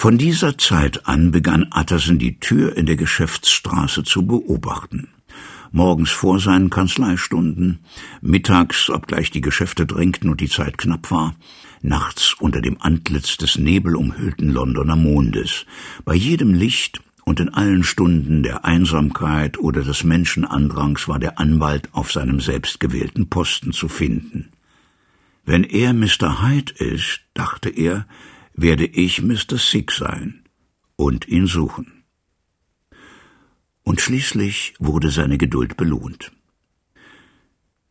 Von dieser Zeit an begann Atterson die Tür in der Geschäftsstraße zu beobachten. Morgens vor seinen Kanzleistunden, mittags, obgleich die Geschäfte drängten und die Zeit knapp war, nachts unter dem Antlitz des nebelumhüllten Londoner Mondes, bei jedem Licht und in allen Stunden der Einsamkeit oder des Menschenandrangs war der Anwalt auf seinem selbstgewählten Posten zu finden. Wenn er Mr. Hyde ist, dachte er, werde ich Mr. Sick sein und ihn suchen. Und schließlich wurde seine Geduld belohnt.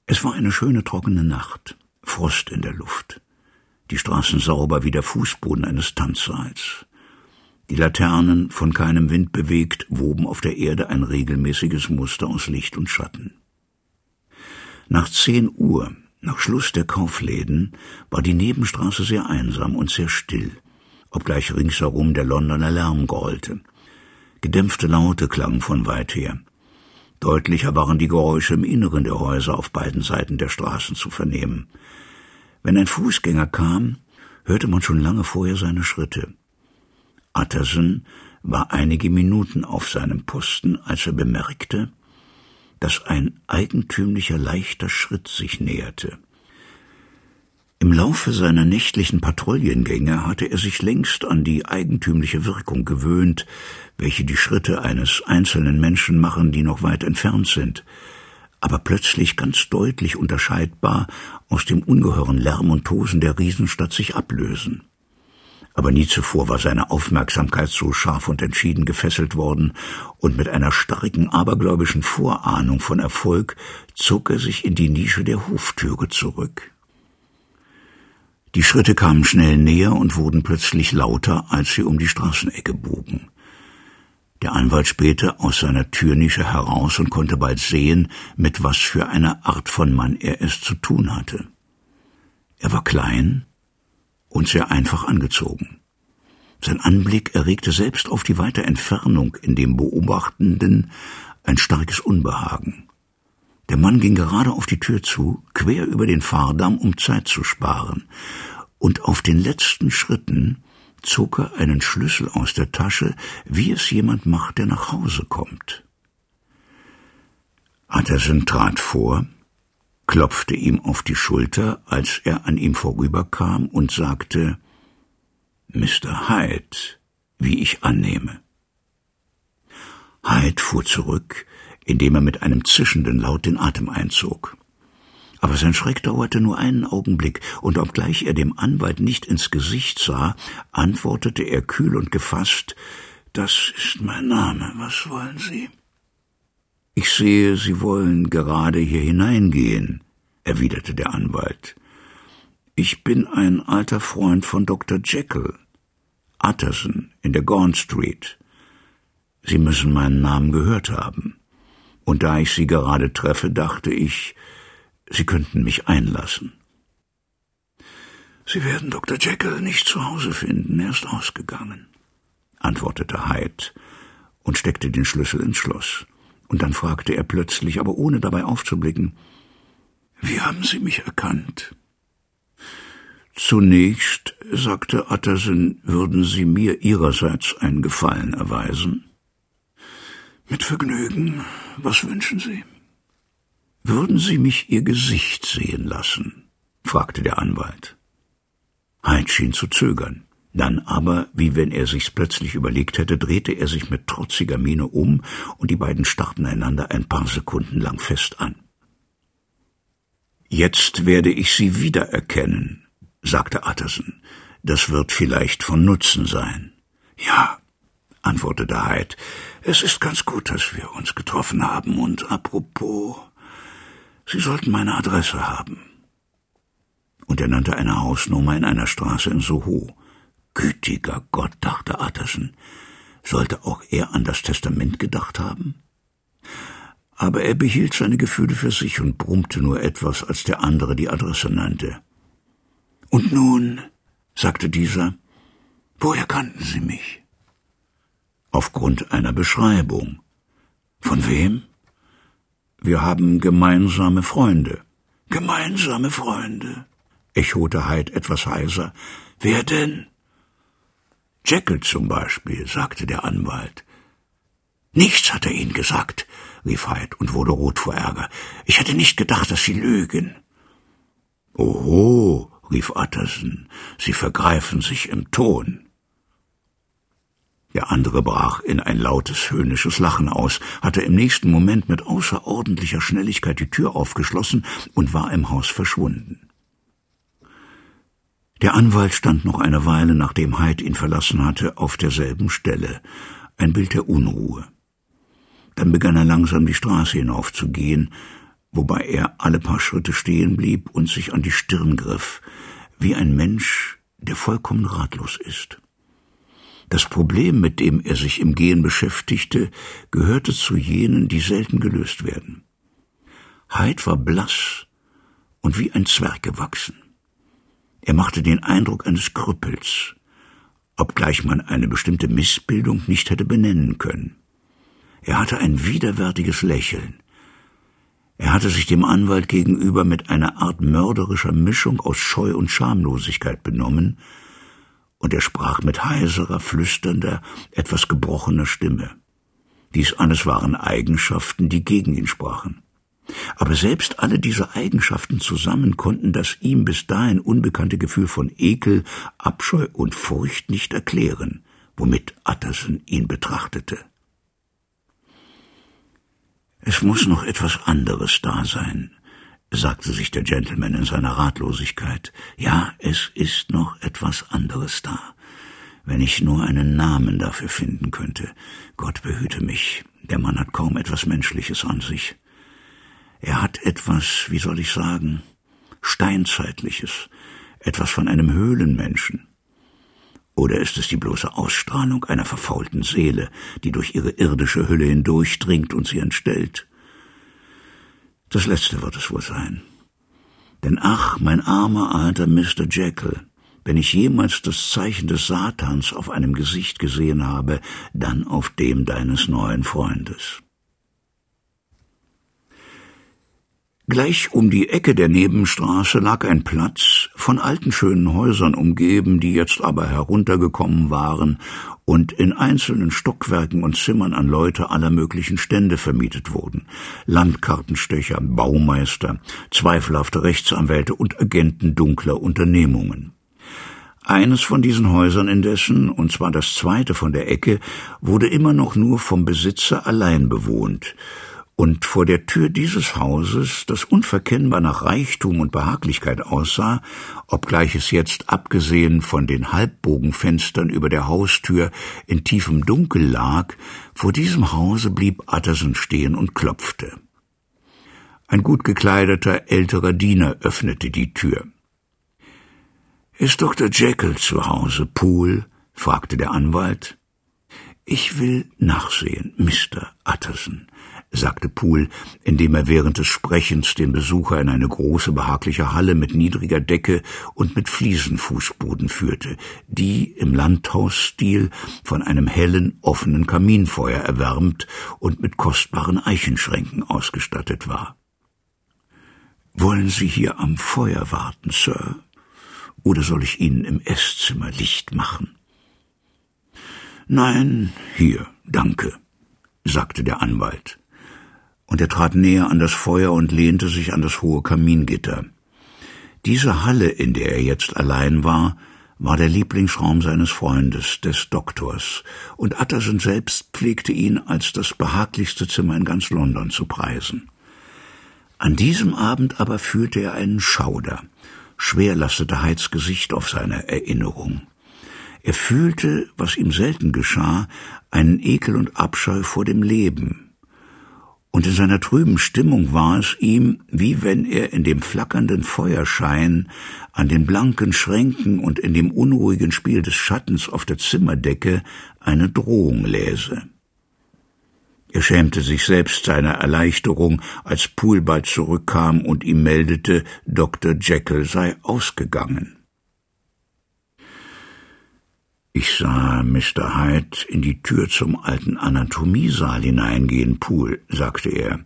Es war eine schöne trockene Nacht, Frost in der Luft, die Straßen sauber wie der Fußboden eines Tanzsaals. Die Laternen, von keinem Wind bewegt, woben auf der Erde ein regelmäßiges Muster aus Licht und Schatten. Nach zehn Uhr nach Schluss der Kaufläden war die Nebenstraße sehr einsam und sehr still, obgleich ringsherum der Londoner Lärm grollte. Gedämpfte Laute klangen von weit her. Deutlicher waren die Geräusche im Inneren der Häuser auf beiden Seiten der Straßen zu vernehmen. Wenn ein Fußgänger kam, hörte man schon lange vorher seine Schritte. Utterson war einige Minuten auf seinem Posten, als er bemerkte, dass ein eigentümlicher leichter Schritt sich näherte. Im Laufe seiner nächtlichen Patrouillengänge hatte er sich längst an die eigentümliche Wirkung gewöhnt, welche die Schritte eines einzelnen Menschen machen, die noch weit entfernt sind, aber plötzlich ganz deutlich unterscheidbar aus dem ungeheuren Lärm und Tosen der Riesenstadt sich ablösen aber nie zuvor war seine Aufmerksamkeit so scharf und entschieden gefesselt worden, und mit einer starken abergläubischen Vorahnung von Erfolg zog er sich in die Nische der Hoftüre zurück. Die Schritte kamen schnell näher und wurden plötzlich lauter, als sie um die Straßenecke bogen. Der Anwalt spähte aus seiner Türnische heraus und konnte bald sehen, mit was für einer Art von Mann er es zu tun hatte. Er war klein, und sehr einfach angezogen. Sein Anblick erregte selbst auf die weite Entfernung in dem Beobachtenden ein starkes Unbehagen. Der Mann ging gerade auf die Tür zu, quer über den Fahrdamm, um Zeit zu sparen, und auf den letzten Schritten zog er einen Schlüssel aus der Tasche, wie es jemand macht, der nach Hause kommt. Utterson trat vor, klopfte ihm auf die Schulter, als er an ihm vorüberkam, und sagte Mr. Hyde, wie ich annehme. Hyde fuhr zurück, indem er mit einem zischenden Laut den Atem einzog. Aber sein Schreck dauerte nur einen Augenblick, und obgleich er dem Anwalt nicht ins Gesicht sah, antwortete er kühl und gefasst Das ist mein Name, was wollen Sie? Ich sehe, Sie wollen gerade hier hineingehen, erwiderte der Anwalt. Ich bin ein alter Freund von Dr. Jekyll, Utterson in der Gaunt Street. Sie müssen meinen Namen gehört haben. Und da ich Sie gerade treffe, dachte ich, Sie könnten mich einlassen. Sie werden Dr. Jekyll nicht zu Hause finden, er ist ausgegangen, antwortete Hyde und steckte den Schlüssel ins Schloss. Und dann fragte er plötzlich, aber ohne dabei aufzublicken, Wie haben Sie mich erkannt? Zunächst, sagte Utterson, würden Sie mir Ihrerseits einen Gefallen erweisen? Mit Vergnügen. Was wünschen Sie? Würden Sie mich Ihr Gesicht sehen lassen? fragte der Anwalt. Hyde schien zu zögern. Dann aber, wie wenn er sich's plötzlich überlegt hätte, drehte er sich mit trotziger Miene um, und die beiden starrten einander ein paar Sekunden lang fest an. Jetzt werde ich Sie wiedererkennen, sagte Utterson. Das wird vielleicht von Nutzen sein. Ja, antwortete Hyde. Es ist ganz gut, dass wir uns getroffen haben, und apropos, Sie sollten meine Adresse haben. Und er nannte eine Hausnummer in einer Straße in Soho. Gütiger Gott, dachte Utterson, sollte auch er an das Testament gedacht haben? Aber er behielt seine Gefühle für sich und brummte nur etwas, als der andere die Adresse nannte. Und nun, sagte dieser, woher kannten Sie mich? Aufgrund einer Beschreibung. Von wem? Wir haben gemeinsame Freunde. Gemeinsame Freunde, echote Hyde etwas heiser. Wer denn? Jekyll zum Beispiel, sagte der Anwalt. Nichts hat er Ihnen gesagt, rief Hyde und wurde rot vor Ärger. Ich hätte nicht gedacht, dass Sie lügen. Oho, rief Utterson, Sie vergreifen sich im Ton. Der andere brach in ein lautes, höhnisches Lachen aus, hatte im nächsten Moment mit außerordentlicher Schnelligkeit die Tür aufgeschlossen und war im Haus verschwunden. Der Anwalt stand noch eine Weile, nachdem Hyde ihn verlassen hatte, auf derselben Stelle, ein Bild der Unruhe. Dann begann er langsam die Straße hinaufzugehen, wobei er alle paar Schritte stehen blieb und sich an die Stirn griff, wie ein Mensch, der vollkommen ratlos ist. Das Problem, mit dem er sich im Gehen beschäftigte, gehörte zu jenen, die selten gelöst werden. Hyde war blass und wie ein Zwerg gewachsen. Er machte den Eindruck eines Krüppels, obgleich man eine bestimmte Missbildung nicht hätte benennen können. Er hatte ein widerwärtiges Lächeln. Er hatte sich dem Anwalt gegenüber mit einer Art mörderischer Mischung aus Scheu und Schamlosigkeit benommen, und er sprach mit heiserer, flüsternder, etwas gebrochener Stimme. Dies alles waren Eigenschaften, die gegen ihn sprachen. Aber selbst alle diese Eigenschaften zusammen konnten das ihm bis dahin unbekannte Gefühl von Ekel, Abscheu und Furcht nicht erklären, womit Utterson ihn betrachtete. Es muss noch etwas anderes da sein, sagte sich der Gentleman in seiner Ratlosigkeit. Ja, es ist noch etwas anderes da. Wenn ich nur einen Namen dafür finden könnte. Gott behüte mich. Der Mann hat kaum etwas Menschliches an sich. Er hat etwas, wie soll ich sagen, Steinzeitliches, etwas von einem Höhlenmenschen. Oder ist es die bloße Ausstrahlung einer verfaulten Seele, die durch ihre irdische Hülle hindurchdringt und sie entstellt? Das Letzte wird es wohl sein. Denn ach, mein armer alter Mr. Jekyll, wenn ich jemals das Zeichen des Satans auf einem Gesicht gesehen habe, dann auf dem deines neuen Freundes. Gleich um die Ecke der Nebenstraße lag ein Platz, von alten schönen Häusern umgeben, die jetzt aber heruntergekommen waren und in einzelnen Stockwerken und Zimmern an Leute aller möglichen Stände vermietet wurden. Landkartenstecher, Baumeister, zweifelhafte Rechtsanwälte und Agenten dunkler Unternehmungen. Eines von diesen Häusern indessen, und zwar das zweite von der Ecke, wurde immer noch nur vom Besitzer allein bewohnt, und vor der Tür dieses Hauses, das unverkennbar nach Reichtum und Behaglichkeit aussah, obgleich es jetzt abgesehen von den Halbbogenfenstern über der Haustür in tiefem Dunkel lag, vor diesem Hause blieb Utterson stehen und klopfte. Ein gut gekleideter älterer Diener öffnete die Tür. Ist Dr. Jekyll zu Hause, Poole? fragte der Anwalt. Ich will nachsehen, Mr. Utterson, sagte Poole, indem er während des Sprechens den Besucher in eine große behagliche Halle mit niedriger Decke und mit Fliesenfußboden führte, die im Landhausstil von einem hellen, offenen Kaminfeuer erwärmt und mit kostbaren Eichenschränken ausgestattet war. Wollen Sie hier am Feuer warten, Sir? Oder soll ich Ihnen im Esszimmer Licht machen? Nein, hier, danke, sagte der Anwalt und er trat näher an das Feuer und lehnte sich an das hohe Kamingitter. Diese Halle, in der er jetzt allein war, war der Lieblingsraum seines Freundes, des Doktors, und Utterson selbst pflegte ihn als das behaglichste Zimmer in ganz London zu preisen. An diesem Abend aber fühlte er einen Schauder. Schwer lastete Heids Gesicht auf seiner Erinnerung. Er fühlte, was ihm selten geschah, einen Ekel und Abscheu vor dem Leben, und in seiner trüben Stimmung war es ihm, wie wenn er in dem flackernden Feuerschein, an den blanken Schränken und in dem unruhigen Spiel des Schattens auf der Zimmerdecke eine Drohung läse. Er schämte sich selbst seiner Erleichterung, als Poole bald zurückkam und ihm meldete, Dr. Jekyll sei ausgegangen. Ich sah Mr. Hyde in die Tür zum alten Anatomiesaal hineingehen, Poole, sagte er.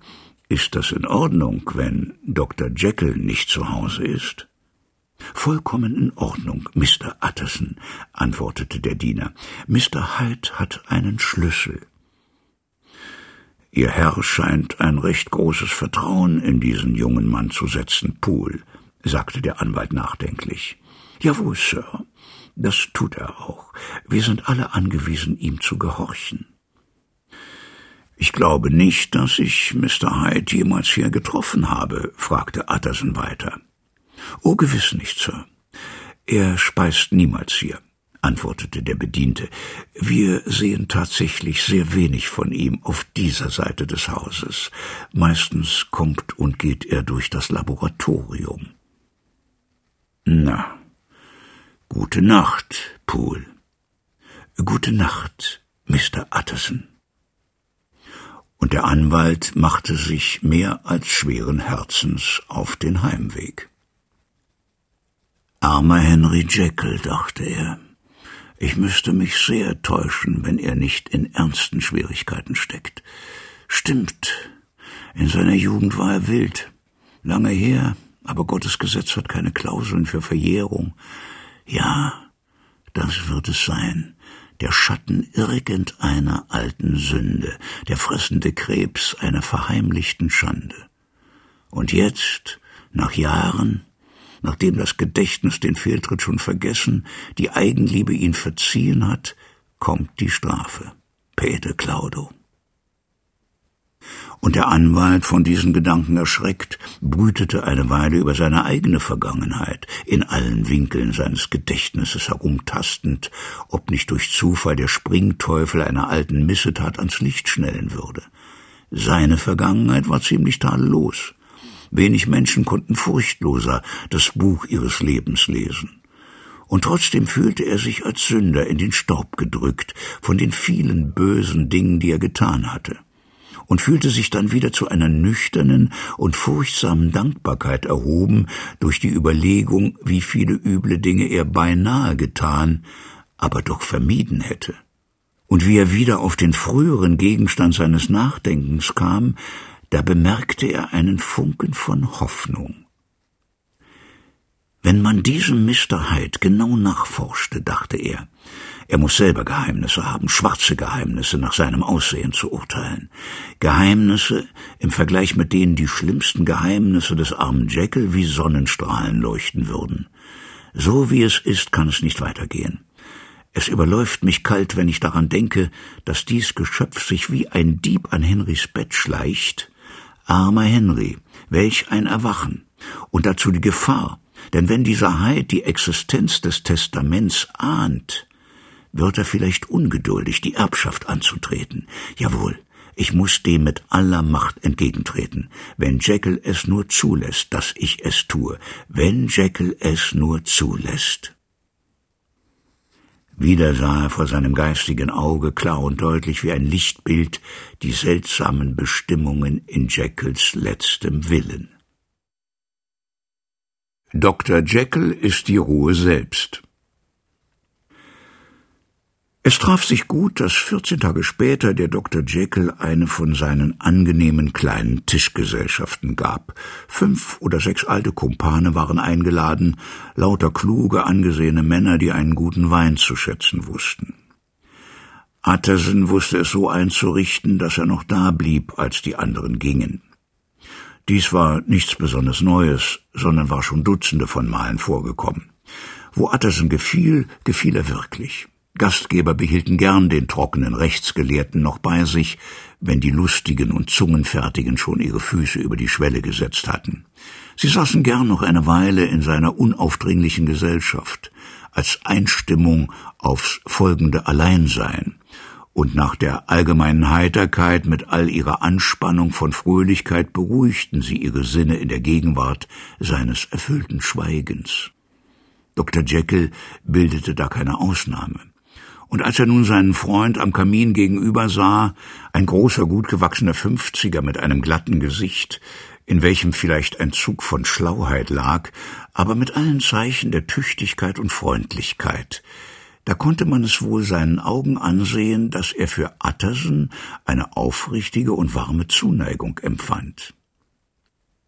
Ist das in Ordnung, wenn Dr. Jekyll nicht zu Hause ist? Vollkommen in Ordnung, Mr. Utterson, antwortete der Diener. Mr. Hyde hat einen Schlüssel. Ihr Herr scheint ein recht großes Vertrauen in diesen jungen Mann zu setzen, Poole, sagte der Anwalt nachdenklich. Jawohl, Sir, das tut er auch. Wir sind alle angewiesen, ihm zu gehorchen. Ich glaube nicht, dass ich Mr. Hyde jemals hier getroffen habe, fragte Utterson weiter. Oh, gewiss nicht, Sir. Er speist niemals hier, antwortete der Bediente. Wir sehen tatsächlich sehr wenig von ihm auf dieser Seite des Hauses. Meistens kommt und geht er durch das Laboratorium. Na, gute Nacht, Poole. Gute Nacht, Mr. Utterson. Und der Anwalt machte sich mehr als schweren Herzens auf den Heimweg. Armer Henry Jekyll, dachte er. Ich müsste mich sehr täuschen, wenn er nicht in ernsten Schwierigkeiten steckt. Stimmt, in seiner Jugend war er wild. Lange her, aber Gottes Gesetz hat keine Klauseln für Verjährung. Ja, das wird es sein. Der Schatten irgendeiner alten Sünde, der fressende Krebs einer verheimlichten Schande. Und jetzt, nach Jahren, nachdem das Gedächtnis den Fehltritt schon vergessen, die Eigenliebe ihn verziehen hat, kommt die Strafe. Pede Claudo. Und der Anwalt, von diesen Gedanken erschreckt, brütete eine Weile über seine eigene Vergangenheit, in allen Winkeln seines Gedächtnisses herumtastend, ob nicht durch Zufall der Springteufel einer alten Missetat ans Licht schnellen würde. Seine Vergangenheit war ziemlich tadellos. Wenig Menschen konnten furchtloser das Buch ihres Lebens lesen. Und trotzdem fühlte er sich als Sünder in den Staub gedrückt von den vielen bösen Dingen, die er getan hatte, und fühlte sich dann wieder zu einer nüchternen und furchtsamen Dankbarkeit erhoben durch die Überlegung, wie viele üble Dinge er beinahe getan, aber doch vermieden hätte. Und wie er wieder auf den früheren Gegenstand seines Nachdenkens kam, da bemerkte er einen Funken von Hoffnung. Wenn man diesem Mr. Hyde genau nachforschte, dachte er, er muss selber Geheimnisse haben, schwarze Geheimnisse nach seinem Aussehen zu urteilen. Geheimnisse, im Vergleich mit denen die schlimmsten Geheimnisse des armen Jekyll wie Sonnenstrahlen leuchten würden. So wie es ist, kann es nicht weitergehen. Es überläuft mich kalt, wenn ich daran denke, dass dies Geschöpf sich wie ein Dieb an Henrys Bett schleicht Armer Henry, welch ein Erwachen. Und dazu die Gefahr, denn wenn dieser Heid die Existenz des Testaments ahnt, wird er vielleicht ungeduldig, die Erbschaft anzutreten. Jawohl, ich muss dem mit aller Macht entgegentreten, wenn Jekyll es nur zulässt, dass ich es tue, wenn Jekyll es nur zulässt. Wieder sah er vor seinem geistigen Auge klar und deutlich wie ein Lichtbild die seltsamen Bestimmungen in Jekylls letztem Willen. Dr. Jekyll ist die Ruhe selbst. Es traf sich gut, dass vierzehn Tage später der Dr. Jekyll eine von seinen angenehmen kleinen Tischgesellschaften gab. Fünf oder sechs alte Kumpane waren eingeladen, lauter kluge, angesehene Männer, die einen guten Wein zu schätzen wussten. Utterson wusste es so einzurichten, dass er noch da blieb, als die anderen gingen. Dies war nichts besonders Neues, sondern war schon Dutzende von Malen vorgekommen. Wo Utterson gefiel, gefiel er wirklich. Gastgeber behielten gern den trockenen Rechtsgelehrten noch bei sich, wenn die Lustigen und Zungenfertigen schon ihre Füße über die Schwelle gesetzt hatten. Sie saßen gern noch eine Weile in seiner unaufdringlichen Gesellschaft, als Einstimmung aufs folgende Alleinsein, und nach der allgemeinen Heiterkeit mit all ihrer Anspannung von Fröhlichkeit beruhigten sie ihre Sinne in der Gegenwart seines erfüllten Schweigens. Dr. Jekyll bildete da keine Ausnahme und als er nun seinen Freund am Kamin gegenüber sah, ein großer, gut gewachsener Fünfziger mit einem glatten Gesicht, in welchem vielleicht ein Zug von Schlauheit lag, aber mit allen Zeichen der Tüchtigkeit und Freundlichkeit, da konnte man es wohl seinen Augen ansehen, dass er für Utterson eine aufrichtige und warme Zuneigung empfand.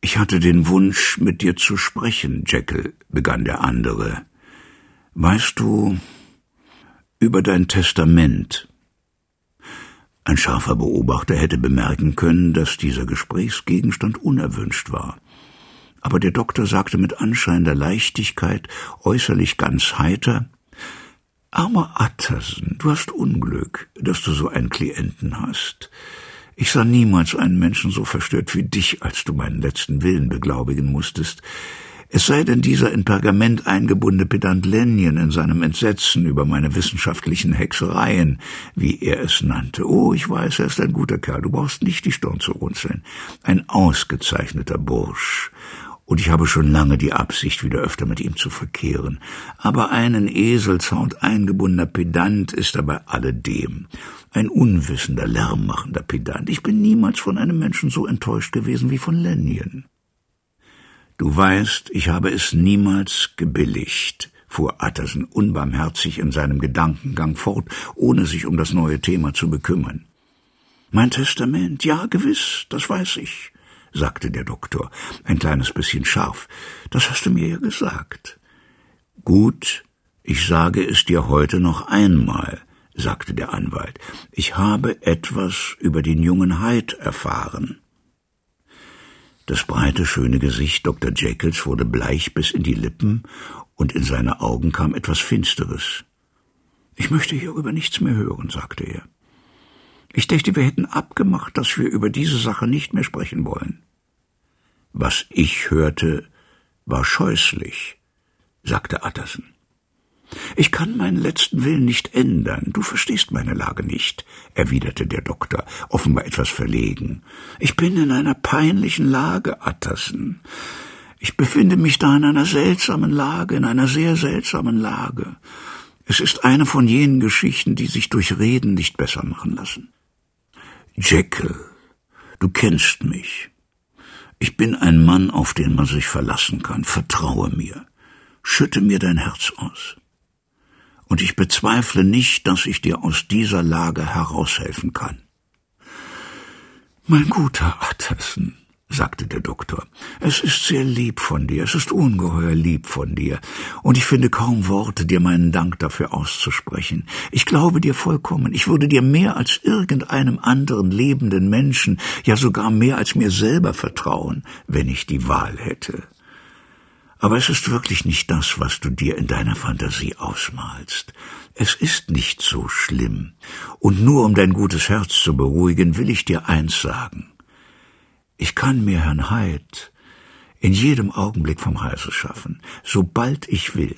Ich hatte den Wunsch, mit dir zu sprechen, Jekyll, begann der andere. Weißt du über dein Testament? Ein scharfer Beobachter hätte bemerken können, dass dieser Gesprächsgegenstand unerwünscht war. Aber der Doktor sagte mit anscheinender Leichtigkeit, äußerlich ganz heiter, Armer Attersen, du hast Unglück, dass du so einen Klienten hast. Ich sah niemals einen Menschen so verstört wie dich, als du meinen letzten Willen beglaubigen musstest. Es sei denn dieser in Pergament eingebundene Pedant Lenjen in seinem Entsetzen über meine wissenschaftlichen Hexereien, wie er es nannte. Oh, ich weiß, er ist ein guter Kerl, du brauchst nicht die Stirn zu runzeln. Ein ausgezeichneter Bursch und ich habe schon lange die Absicht, wieder öfter mit ihm zu verkehren. Aber einen Eselsound eingebundener Pedant ist er bei alledem. Ein unwissender, lärmmachender Pedant. Ich bin niemals von einem Menschen so enttäuscht gewesen wie von Lenjen. Du weißt, ich habe es niemals gebilligt, fuhr Atterson unbarmherzig in seinem Gedankengang fort, ohne sich um das neue Thema zu bekümmern. Mein Testament, ja gewiss, das weiß ich sagte der Doktor, ein kleines bisschen scharf. Das hast du mir ja gesagt. Gut, ich sage es dir heute noch einmal, sagte der Anwalt. Ich habe etwas über den jungen Hyde erfahren. Das breite, schöne Gesicht Dr. Jekylls wurde bleich bis in die Lippen, und in seine Augen kam etwas Finsteres. Ich möchte hierüber nichts mehr hören, sagte er. Ich dachte, wir hätten abgemacht, dass wir über diese Sache nicht mehr sprechen wollen. Was ich hörte, war scheußlich, sagte Atterson. Ich kann meinen letzten Willen nicht ändern. Du verstehst meine Lage nicht, erwiderte der Doktor, offenbar etwas verlegen. Ich bin in einer peinlichen Lage, Atterson. Ich befinde mich da in einer seltsamen Lage, in einer sehr seltsamen Lage. Es ist eine von jenen Geschichten, die sich durch Reden nicht besser machen lassen. Jekyll, du kennst mich. Ich bin ein Mann, auf den man sich verlassen kann. Vertraue mir. Schütte mir dein Herz aus. Und ich bezweifle nicht, dass ich dir aus dieser Lage heraushelfen kann. Mein guter Atterson, sagte der Doktor. Es ist sehr lieb von dir, es ist ungeheuer lieb von dir, und ich finde kaum Worte, dir meinen Dank dafür auszusprechen. Ich glaube dir vollkommen, ich würde dir mehr als irgendeinem anderen lebenden Menschen, ja sogar mehr als mir selber vertrauen, wenn ich die Wahl hätte. Aber es ist wirklich nicht das, was du dir in deiner Fantasie ausmalst. Es ist nicht so schlimm, und nur um dein gutes Herz zu beruhigen, will ich dir eins sagen. Ich kann mir Herrn Heid in jedem Augenblick vom Halse schaffen, sobald ich will.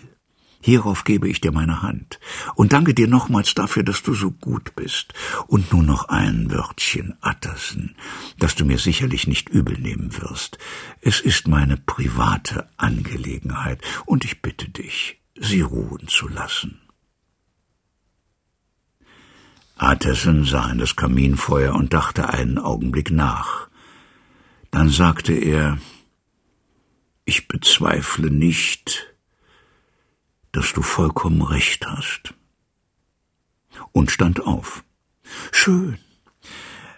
Hierauf gebe ich dir meine Hand und danke dir nochmals dafür, dass du so gut bist. Und nur noch ein Wörtchen, Attersen, das du mir sicherlich nicht übel nehmen wirst. Es ist meine private Angelegenheit und ich bitte dich, sie ruhen zu lassen. Attersen sah in das Kaminfeuer und dachte einen Augenblick nach. Dann sagte er, ich bezweifle nicht, dass du vollkommen recht hast. Und stand auf. Schön.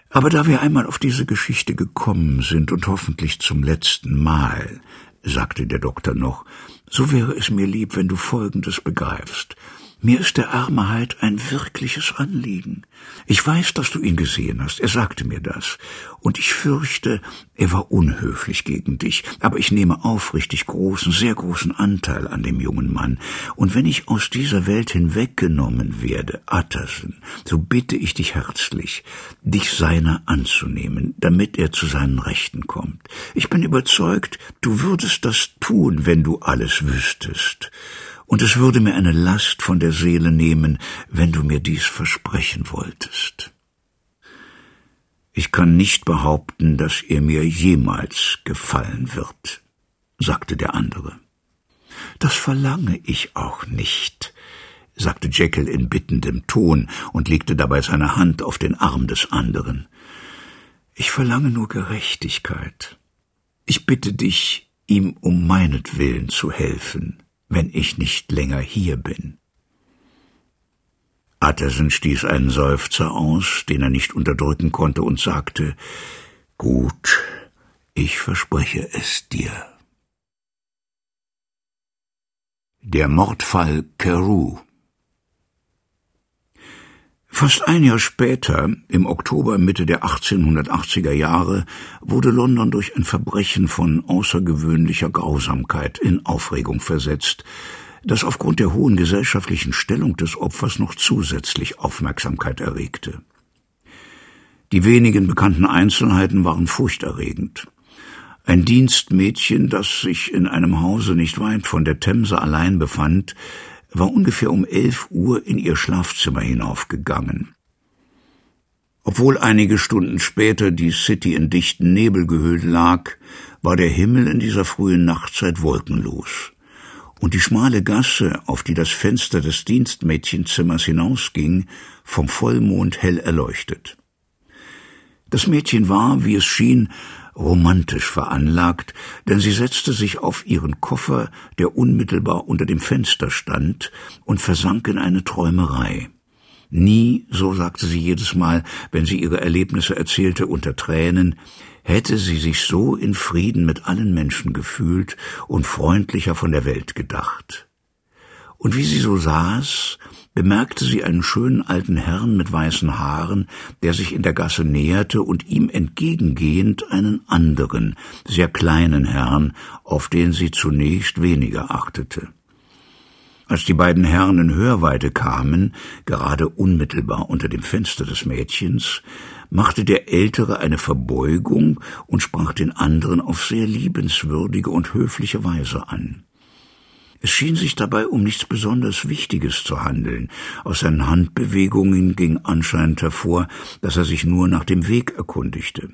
Aber da wir einmal auf diese Geschichte gekommen sind und hoffentlich zum letzten Mal, sagte der Doktor noch, so wäre es mir lieb, wenn du Folgendes begreifst. Mir ist der arme Heid ein wirkliches Anliegen. Ich weiß, dass du ihn gesehen hast. Er sagte mir das. Und ich fürchte, er war unhöflich gegen dich. Aber ich nehme aufrichtig großen, sehr großen Anteil an dem jungen Mann. Und wenn ich aus dieser Welt hinweggenommen werde, Attersen, so bitte ich dich herzlich, dich seiner anzunehmen, damit er zu seinen Rechten kommt. Ich bin überzeugt, du würdest das tun, wenn du alles wüsstest und es würde mir eine Last von der Seele nehmen, wenn du mir dies versprechen wolltest. Ich kann nicht behaupten, dass er mir jemals gefallen wird, sagte der andere. Das verlange ich auch nicht, sagte Jekyll in bittendem Ton und legte dabei seine Hand auf den Arm des anderen. Ich verlange nur Gerechtigkeit. Ich bitte dich, ihm um meinetwillen zu helfen wenn ich nicht länger hier bin. Atterson stieß einen Seufzer aus, den er nicht unterdrücken konnte, und sagte Gut, Ich verspreche es dir. Der Mordfall Carew Fast ein Jahr später, im Oktober Mitte der 1880er Jahre, wurde London durch ein Verbrechen von außergewöhnlicher Grausamkeit in Aufregung versetzt, das aufgrund der hohen gesellschaftlichen Stellung des Opfers noch zusätzlich Aufmerksamkeit erregte. Die wenigen bekannten Einzelheiten waren furchterregend. Ein Dienstmädchen, das sich in einem Hause nicht weit von der Themse allein befand, war ungefähr um elf Uhr in ihr Schlafzimmer hinaufgegangen. Obwohl einige Stunden später die City in dichten Nebel gehüllt lag, war der Himmel in dieser frühen Nachtzeit wolkenlos, und die schmale Gasse, auf die das Fenster des Dienstmädchenzimmers hinausging, vom Vollmond hell erleuchtet. Das Mädchen war, wie es schien, romantisch veranlagt, denn sie setzte sich auf ihren Koffer, der unmittelbar unter dem Fenster stand, und versank in eine Träumerei. Nie, so sagte sie jedes Mal, wenn sie ihre Erlebnisse erzählte unter Tränen, hätte sie sich so in Frieden mit allen Menschen gefühlt und freundlicher von der Welt gedacht. Und wie sie so saß, bemerkte sie einen schönen alten Herrn mit weißen Haaren, der sich in der Gasse näherte und ihm entgegengehend einen anderen, sehr kleinen Herrn, auf den sie zunächst weniger achtete. Als die beiden Herren in Hörweite kamen, gerade unmittelbar unter dem Fenster des Mädchens, machte der Ältere eine Verbeugung und sprach den anderen auf sehr liebenswürdige und höfliche Weise an. Es schien sich dabei um nichts besonders Wichtiges zu handeln. Aus seinen Handbewegungen ging anscheinend hervor, dass er sich nur nach dem Weg erkundigte.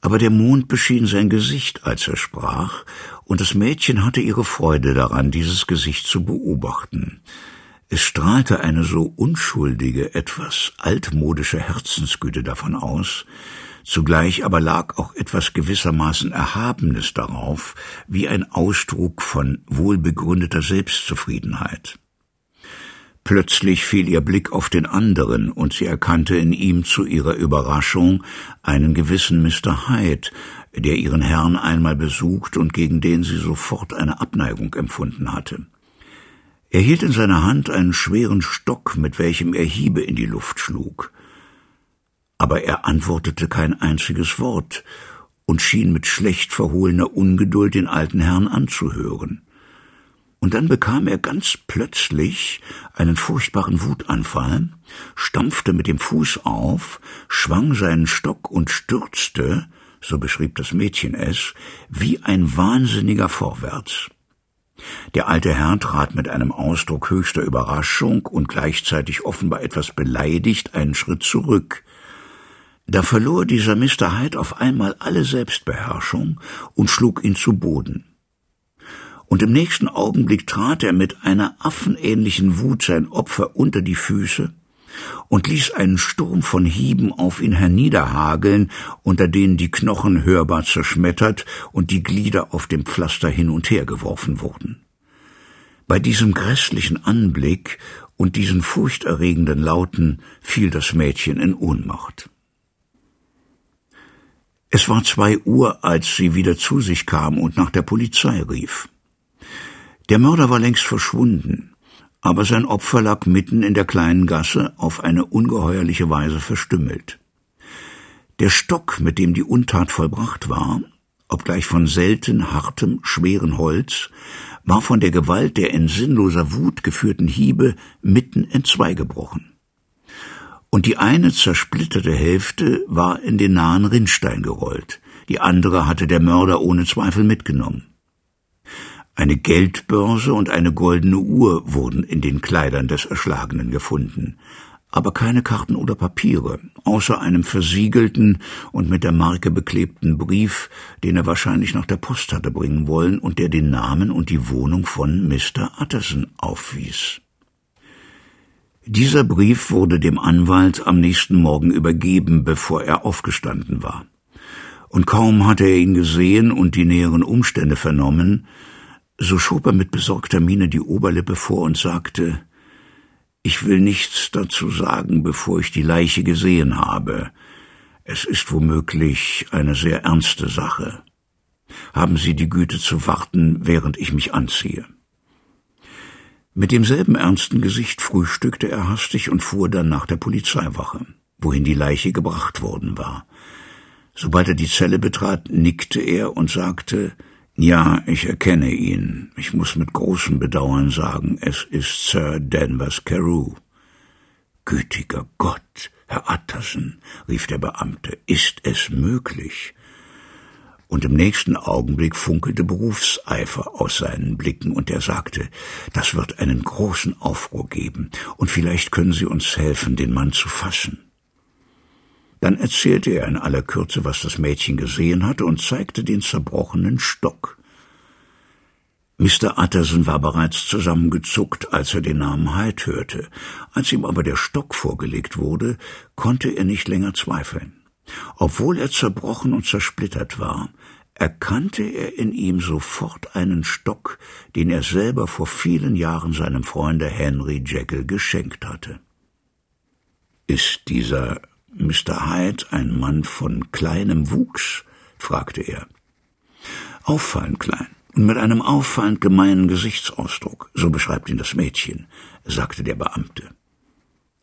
Aber der Mond beschien sein Gesicht, als er sprach, und das Mädchen hatte ihre Freude daran, dieses Gesicht zu beobachten. Es strahlte eine so unschuldige, etwas altmodische Herzensgüte davon aus, Zugleich aber lag auch etwas gewissermaßen Erhabenes darauf, wie ein Ausdruck von wohlbegründeter Selbstzufriedenheit. Plötzlich fiel ihr Blick auf den anderen, und sie erkannte in ihm zu ihrer Überraschung einen gewissen Mr. Hyde, der ihren Herrn einmal besucht und gegen den sie sofort eine Abneigung empfunden hatte. Er hielt in seiner Hand einen schweren Stock, mit welchem er Hiebe in die Luft schlug aber er antwortete kein einziges Wort und schien mit schlecht verhohlener Ungeduld den alten Herrn anzuhören. Und dann bekam er ganz plötzlich einen furchtbaren Wutanfall, stampfte mit dem Fuß auf, schwang seinen Stock und stürzte, so beschrieb das Mädchen es, wie ein Wahnsinniger vorwärts. Der alte Herr trat mit einem Ausdruck höchster Überraschung und gleichzeitig offenbar etwas beleidigt einen Schritt zurück, da verlor dieser Mr. Hyde auf einmal alle Selbstbeherrschung und schlug ihn zu Boden. Und im nächsten Augenblick trat er mit einer affenähnlichen Wut sein Opfer unter die Füße und ließ einen Sturm von Hieben auf ihn herniederhageln, unter denen die Knochen hörbar zerschmettert und die Glieder auf dem Pflaster hin und her geworfen wurden. Bei diesem grässlichen Anblick und diesen furchterregenden Lauten fiel das Mädchen in Ohnmacht. Es war zwei Uhr, als sie wieder zu sich kam und nach der Polizei rief. Der Mörder war längst verschwunden, aber sein Opfer lag mitten in der kleinen Gasse auf eine ungeheuerliche Weise verstümmelt. Der Stock, mit dem die Untat vollbracht war, obgleich von selten hartem, schweren Holz, war von der Gewalt der in sinnloser Wut geführten Hiebe mitten entzwei gebrochen und die eine zersplitterte Hälfte war in den nahen Rinnstein gerollt, die andere hatte der Mörder ohne Zweifel mitgenommen. Eine Geldbörse und eine goldene Uhr wurden in den Kleidern des Erschlagenen gefunden, aber keine Karten oder Papiere, außer einem versiegelten und mit der Marke beklebten Brief, den er wahrscheinlich nach der Post hatte bringen wollen und der den Namen und die Wohnung von Mr. Utterson aufwies. Dieser Brief wurde dem Anwalt am nächsten Morgen übergeben, bevor er aufgestanden war. Und kaum hatte er ihn gesehen und die näheren Umstände vernommen, so schob er mit besorgter Miene die Oberlippe vor und sagte, ich will nichts dazu sagen, bevor ich die Leiche gesehen habe. Es ist womöglich eine sehr ernste Sache. Haben Sie die Güte zu warten, während ich mich anziehe. Mit demselben ernsten Gesicht frühstückte er hastig und fuhr dann nach der Polizeiwache, wohin die Leiche gebracht worden war. Sobald er die Zelle betrat, nickte er und sagte, ja, ich erkenne ihn. Ich muss mit großem Bedauern sagen, es ist Sir Danvers Carew. Gütiger Gott, Herr Utterson, rief der Beamte, ist es möglich? Und im nächsten Augenblick funkelte Berufseifer aus seinen Blicken, und er sagte, das wird einen großen Aufruhr geben, und vielleicht können Sie uns helfen, den Mann zu fassen. Dann erzählte er in aller Kürze, was das Mädchen gesehen hatte, und zeigte den zerbrochenen Stock. Mr. Utterson war bereits zusammengezuckt, als er den Namen Hyde hörte. Als ihm aber der Stock vorgelegt wurde, konnte er nicht länger zweifeln. Obwohl er zerbrochen und zersplittert war, erkannte er in ihm sofort einen Stock, den er selber vor vielen Jahren seinem Freunde Henry Jekyll geschenkt hatte. Ist dieser Mr. Hyde ein Mann von kleinem Wuchs? fragte er. Auffallend klein und mit einem auffallend gemeinen Gesichtsausdruck, so beschreibt ihn das Mädchen, sagte der Beamte.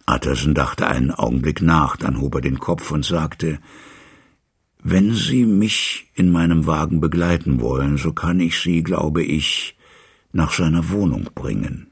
Utterson dachte einen Augenblick nach, dann hob er den Kopf und sagte, wenn Sie mich in meinem Wagen begleiten wollen, so kann ich Sie, glaube ich, nach seiner Wohnung bringen.